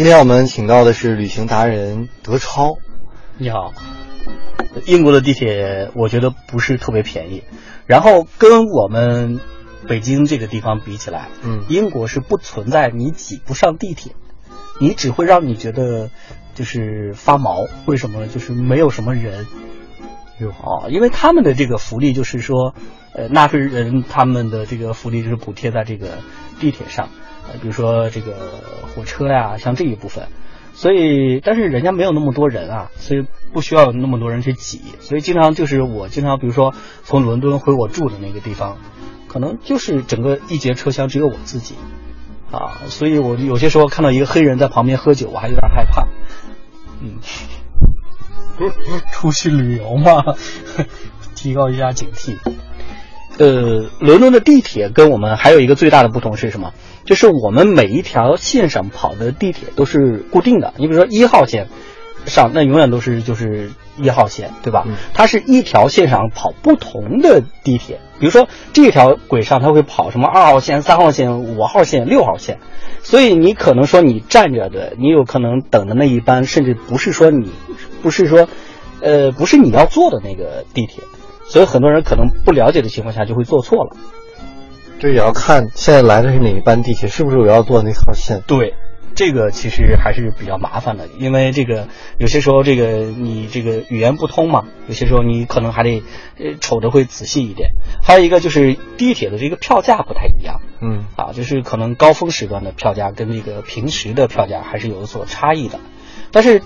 今天我们请到的是旅行达人德超。你好，英国的地铁我觉得不是特别便宜，然后跟我们北京这个地方比起来，嗯英国是不存在你挤不上地铁，你只会让你觉得就是发毛。为什么呢？就是没有什么人。哟哦，因为他们的这个福利就是说，呃，纳税人他们的这个福利就是补贴在这个地铁上，呃，比如说这个火车呀，像这一部分。所以，但是人家没有那么多人啊，所以不需要那么多人去挤，所以经常就是我经常，比如说从伦敦回我住的那个地方，可能就是整个一节车厢只有我自己，啊，所以我有些时候看到一个黑人在旁边喝酒，我还有点害怕，嗯。出去旅游嘛，提高一下警惕。呃，伦敦的地铁跟我们还有一个最大的不同是什么？就是我们每一条线上跑的地铁都是固定的。你比如说一号线上，那永远都是就是一号线，对吧？嗯它是一条线上跑不同的地铁。比如说这条轨上它会跑什么二号线、三号线、五号线、六号线，所以你可能说你站着的，你有可能等的那一班，甚至不是说你不是说，呃，不是你要坐的那个地铁，所以很多人可能不了解的情况下就会坐错了。这也要看现在来的是哪一班地铁，是不是我要坐那条线？对，这个其实还是比较麻烦的，因为这个有些时候这个你这个语言不通嘛，有些时候你可能还得呃瞅着会仔细一点。还有一个就是地铁的这个票价不太一样嗯啊，就是可能高峰时段的票价跟这个平时的票价还是有所差异的。但是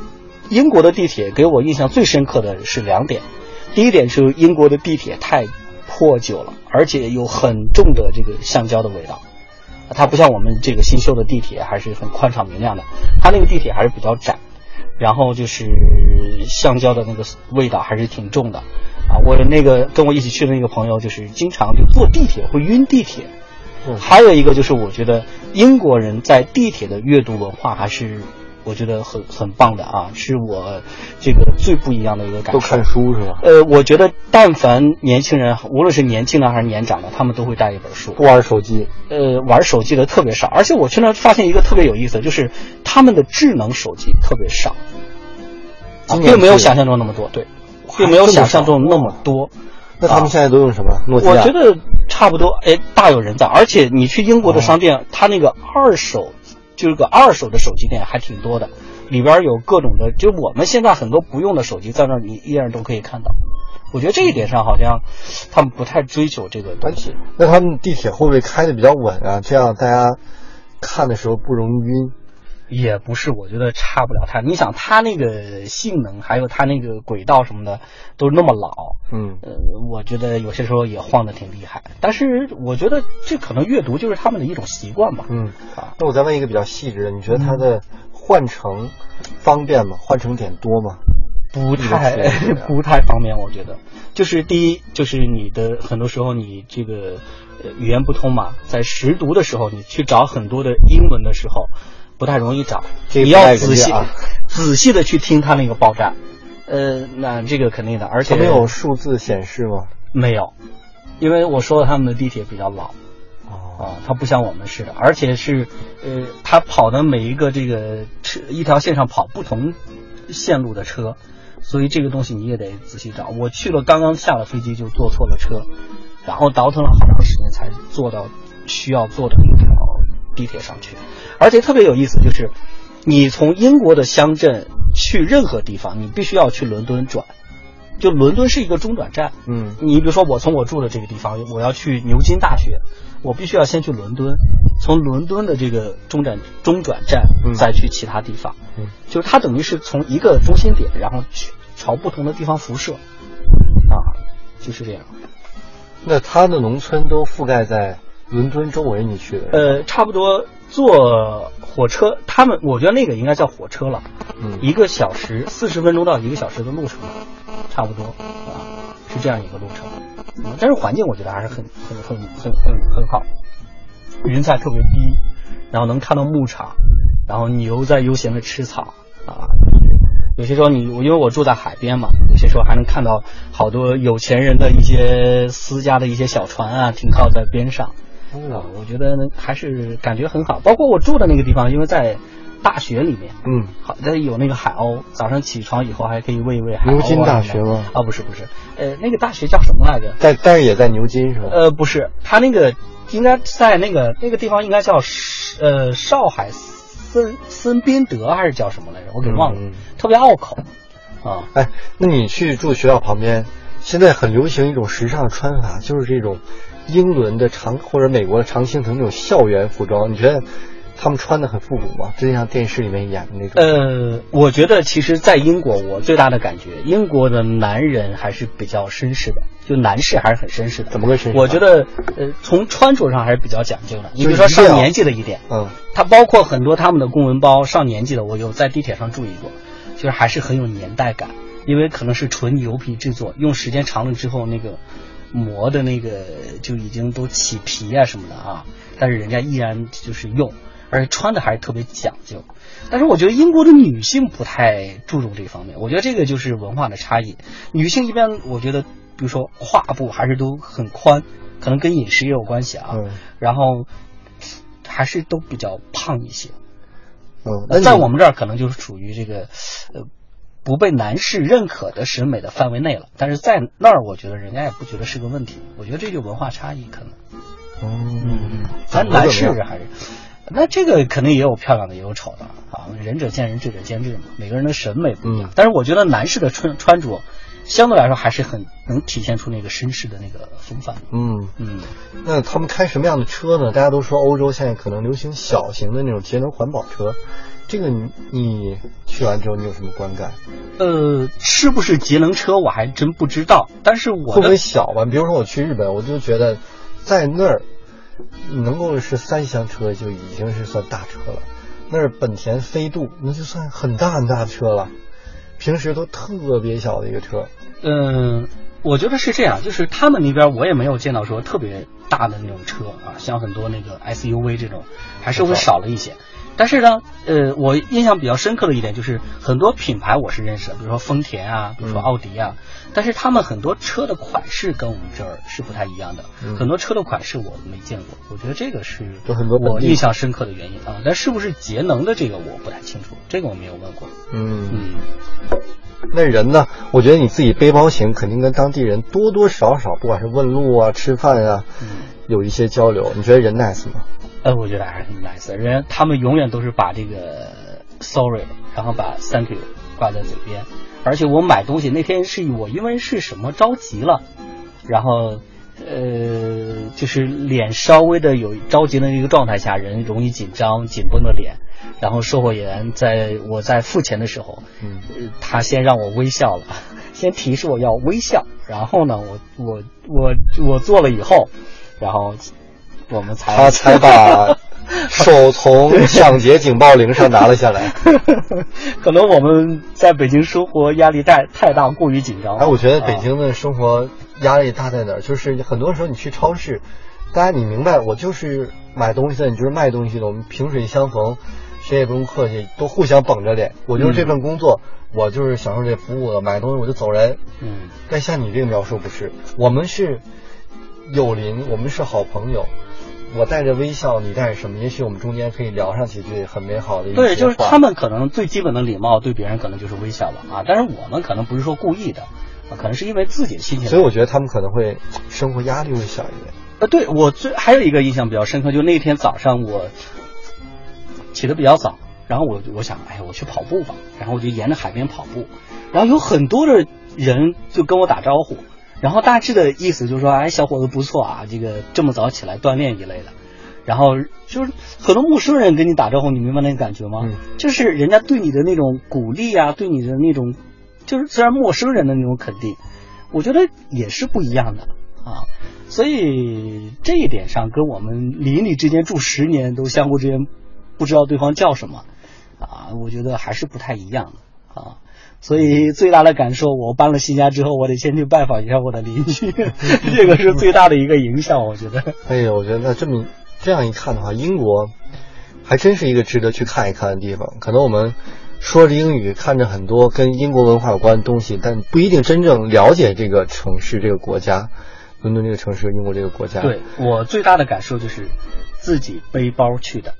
英国的地铁给我印象最深刻的是两点，第一点是英国的地铁太破旧了，而且有很重的这个橡胶的味道。它不像我们这个新修的地铁还是很宽敞明亮的，它那个地铁还是比较窄，然后就是橡胶的那个味道还是挺重的，啊，我那个跟我一起去的那个朋友就是经常就坐地铁会晕地铁，还有一个就是我觉得英国人在地铁的阅读文化还是我觉得很很棒的啊，是我这个最不一样的一个感受。都看书是吧？呃，我觉得但凡年轻人，无论是年轻的还是年长的，他们都会带一本书。不玩手机。呃，玩手机的特别少，而且我去那儿发现一个特别有意思，就是他们的智能手机特别少，并没有想象中那么多，对，并没有想象中那么多。那他们现在都用什么？诺基亚。我觉得差不多，哎，大有人在。而且你去英国的商店，它那个二手，就是个二手的手机店还挺多的，里边有各种的，就我们现在很多不用的手机，在那儿你依然都可以看到。我觉得这一点上好像他们不太追求这个东西。那他们地铁会不会开的比较稳啊？这样大家看的时候不容易晕。也不是，我觉得差不了太。你想，它那个性能，还有它那个轨道什么的，都是那么老。嗯呃，我觉得有些时候也晃得挺厉害。但是我觉得这可能阅读就是他们的一种习惯吧。嗯。啊，那我再问一个比较细致的，你觉得它的换乘方便吗？换乘点多吗？不太 不太方便，我觉得。就是第一，就是你的很多时候你这个呃语言不通嘛，在识读的时候，你去找很多的英文的时候，不太容易找。你要仔细、啊仔细的去听它那个报站。呃，那这个肯定的，而且没有数字显示吗？没有，因为我说了他们的地铁比较老。哦，啊，它不像我们似的，而且是，呃，它跑的每一个这个车一条线上跑不同线路的车，所以这个东西你也得仔细找。我去了，刚刚下了飞机就坐错了车，然后倒腾了好长时间才坐到需要坐的那条地铁上去，而且特别有意思，就是你从英国的乡镇去任何地方，你必须要去伦敦转，就伦敦是一个中转站。嗯。你比如说，我从我住的这个地方，我要去牛津大学，我必须要先去伦敦，从伦敦的这个中转中转站嗯。再去其他地方，嗯。就是它等于是从一个中心点，然后去朝不同的地方辐射，啊，就是这样。那它的农村都覆盖在伦敦周围，你去的？呃，差不多坐火车，他们我觉得那个应该叫火车了，嗯一个小时四十分钟到一个小时的路程，差不多啊，是这样一个路程。嗯，但是环境我觉得还是很很很很很很好，云彩特别低，然后能看到牧场，然后牛在悠闲的吃草啊。有些时候你我因为我住在海边嘛，有些时候还能看到好多有钱人的一些私家的一些小船啊停靠在边上。啊，我觉得还是感觉很好。包括我住的那个地方，因为在大学里面，嗯，好，那有那个海鸥，早上起床以后还可以喂一喂海鸥、啊。牛津大学吗？啊，不是不是，呃，那个大学叫什么来着？在但是也在牛津是吧？呃，不是，他那个应该在那个那个地方应该叫呃上海森森宾德还是叫什么来着？我给忘了，嗯特别拗口啊。哎，那你去住学校旁边，现在很流行一种时尚的穿法，就是这种英伦的长或者美国的常青藤那种校园服装，你觉得他们穿的很复古吗？就像电视里面演的那种。呃，我觉得其实，在英国，我最大的感觉，英国的男人还是比较绅士的，就男士还是很绅士的。怎么个绅士我觉得，呃，从穿着上还是比较讲究的。你比如说上年纪的一点，嗯，它包括很多他们的公文包，上年纪的，我有在地铁上注意过，就是还是很有年代感，因为可能是纯牛皮制作，用时间长了之后，那个磨的那个就已经都起皮啊什么的啊，但是人家依然就是用，而且穿的还是特别讲究。但是我觉得英国的女性不太注重这方面，我觉得这个就是文化的差异。女性一般，我觉得，比如说胯部还是都很宽，可能跟饮食也有关系啊。嗯然后还是都比较胖一些。嗯，那在我们这儿可能就是属于这个呃不被男士认可的审美的范围内了，但是在那儿我觉得人家也不觉得是个问题，我觉得这就文化差异可能。嗯，咱男士还是，那这个肯定也有漂亮的，也有丑的啊，仁者见仁，智者见智嘛，每个人的审美不一样。嗯。但是我觉得男士的穿穿着相对来说还是很能体现出那个绅士的那个风范。嗯，嗯，那他们开什么样的车呢？大家都说欧洲现在可能流行小型的那种节能环保车，这个你你去完之后你有什么观感？呃，是不是节能车我还真不知道，但是我会不的会小吧？比如说我去日本，我就觉得在那儿能够是三厢车就已经是算大车了，那儿本田飞度那就算很大很大的车了，平时都特别小的一个车。嗯，我觉得是这样，就是他们那边我也没有见到说特别大的那种车啊，像很多那个 SUV 这种，还是会少了一些。但是呢，呃，我印象比较深刻的一点就是很多品牌我是认识的，比如说丰田啊，比如说嗯奥迪啊，但是他们很多车的款式跟我们这儿是不太一样的，嗯很多车的款式我没见过，我觉得这个是有很多我印象深刻的原因啊。但是不是节能的这个我不太清楚，这个我没有问过。嗯，嗯，那人呢？我觉得你自己背包行肯定跟当地人多多少少，不管是问路啊、吃饭啊，嗯有一些交流。你觉得人 nice 吗？呃，我觉得还是很 nice 的。人他们永远都是把这个 sorry，然后把 thank you 挂在嘴边。而且我买东西那天是我因为是什么着急了，然后呃，就是脸稍微的有着急的一个状态下，人容易紧张、紧绷的脸。然后售货员在我在付钱的时候，嗯呃他先让我微笑了，先提示我要微笑，然后呢，我我我我做了以后，然后我们才他才把 手从抢劫警报铃上拿了下来。可能我们在北京生活压力太太大，过于紧张了。哎，我觉得北啊京的生活压力大在哪儿？就是很多时候你去超市，大家你明白，我就是买东西的，你就是卖东西的，我们萍水相逢，谁也不用客气，都互相绷着脸。我就是这份工作，我就是享受这服务的，买东西我就走人。嗯但像你这个描述不是，我们是友邻，我们是好朋友。我带着微笑，你带着什么？也许我们中间可以聊上几句很美好的一对，就是他们可能最基本的礼貌，对别人可能就是微笑了啊。但是我们可能不是说故意的，啊，可能是因为自己的心情。所以我觉得他们可能会生活压力会小一点。呃，对我最还有一个印象比较深刻，就那天早上我起得比较早，然后我我想，哎呀，我去跑步吧，然后我就沿着海边跑步，然后有很多的人就跟我打招呼，然后大致的意思就是说，哎，小伙子不错啊，这个这么早起来锻炼一类的。然后就是很多陌生人跟你打招呼，你明白那个感觉吗？嗯就是人家对你的那种鼓励啊，对你的那种，就是虽然陌生人的那种肯定，我觉得也是不一样的啊。所以这一点上，跟我们邻里之间住十年都相互之间不知道对方叫什么啊，我觉得还是不太一样的啊。所以最大的感受，我搬了新家之后，我得先去拜访一下我的邻居，这个是最大的一个影响，我觉得。哎呀，我觉得那这么这样一看的话，英国还真是一个值得去看一看的地方。可能我们说着英语，看着很多跟英国文化有关的东西，但不一定真正了解这个城市、这个国家，伦敦这个城市、英国这个国家。对我最大的感受就是自己背包去的，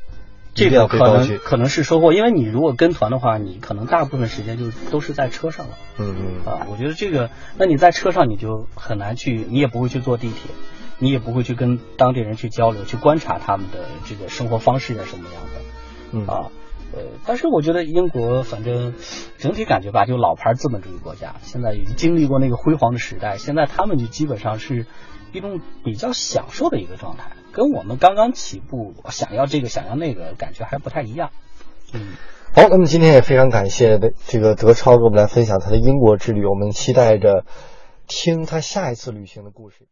这个可能。可能是收获，因为你如果跟团的话，你可能大部分时间就都是在车上了。嗯嗯啊，我觉得这个，那你在车上你就很难去，你也不会去坐地铁，你也不会去跟当地人去交流，去观察他们的这个生活方式是什么样的。嗯啊，呃，但是我觉得英国反正整体感觉吧，就老牌资本主义国家，现在已经经历过那个辉煌的时代，现在他们就基本上是一种比较享受的一个状态，跟我们刚刚起步想要这个想要那个感觉还不太一样。嗯，好，那么今天也非常感谢的这个德超给我们来分享他的英国之旅，我们期待着听他下一次旅行的故事。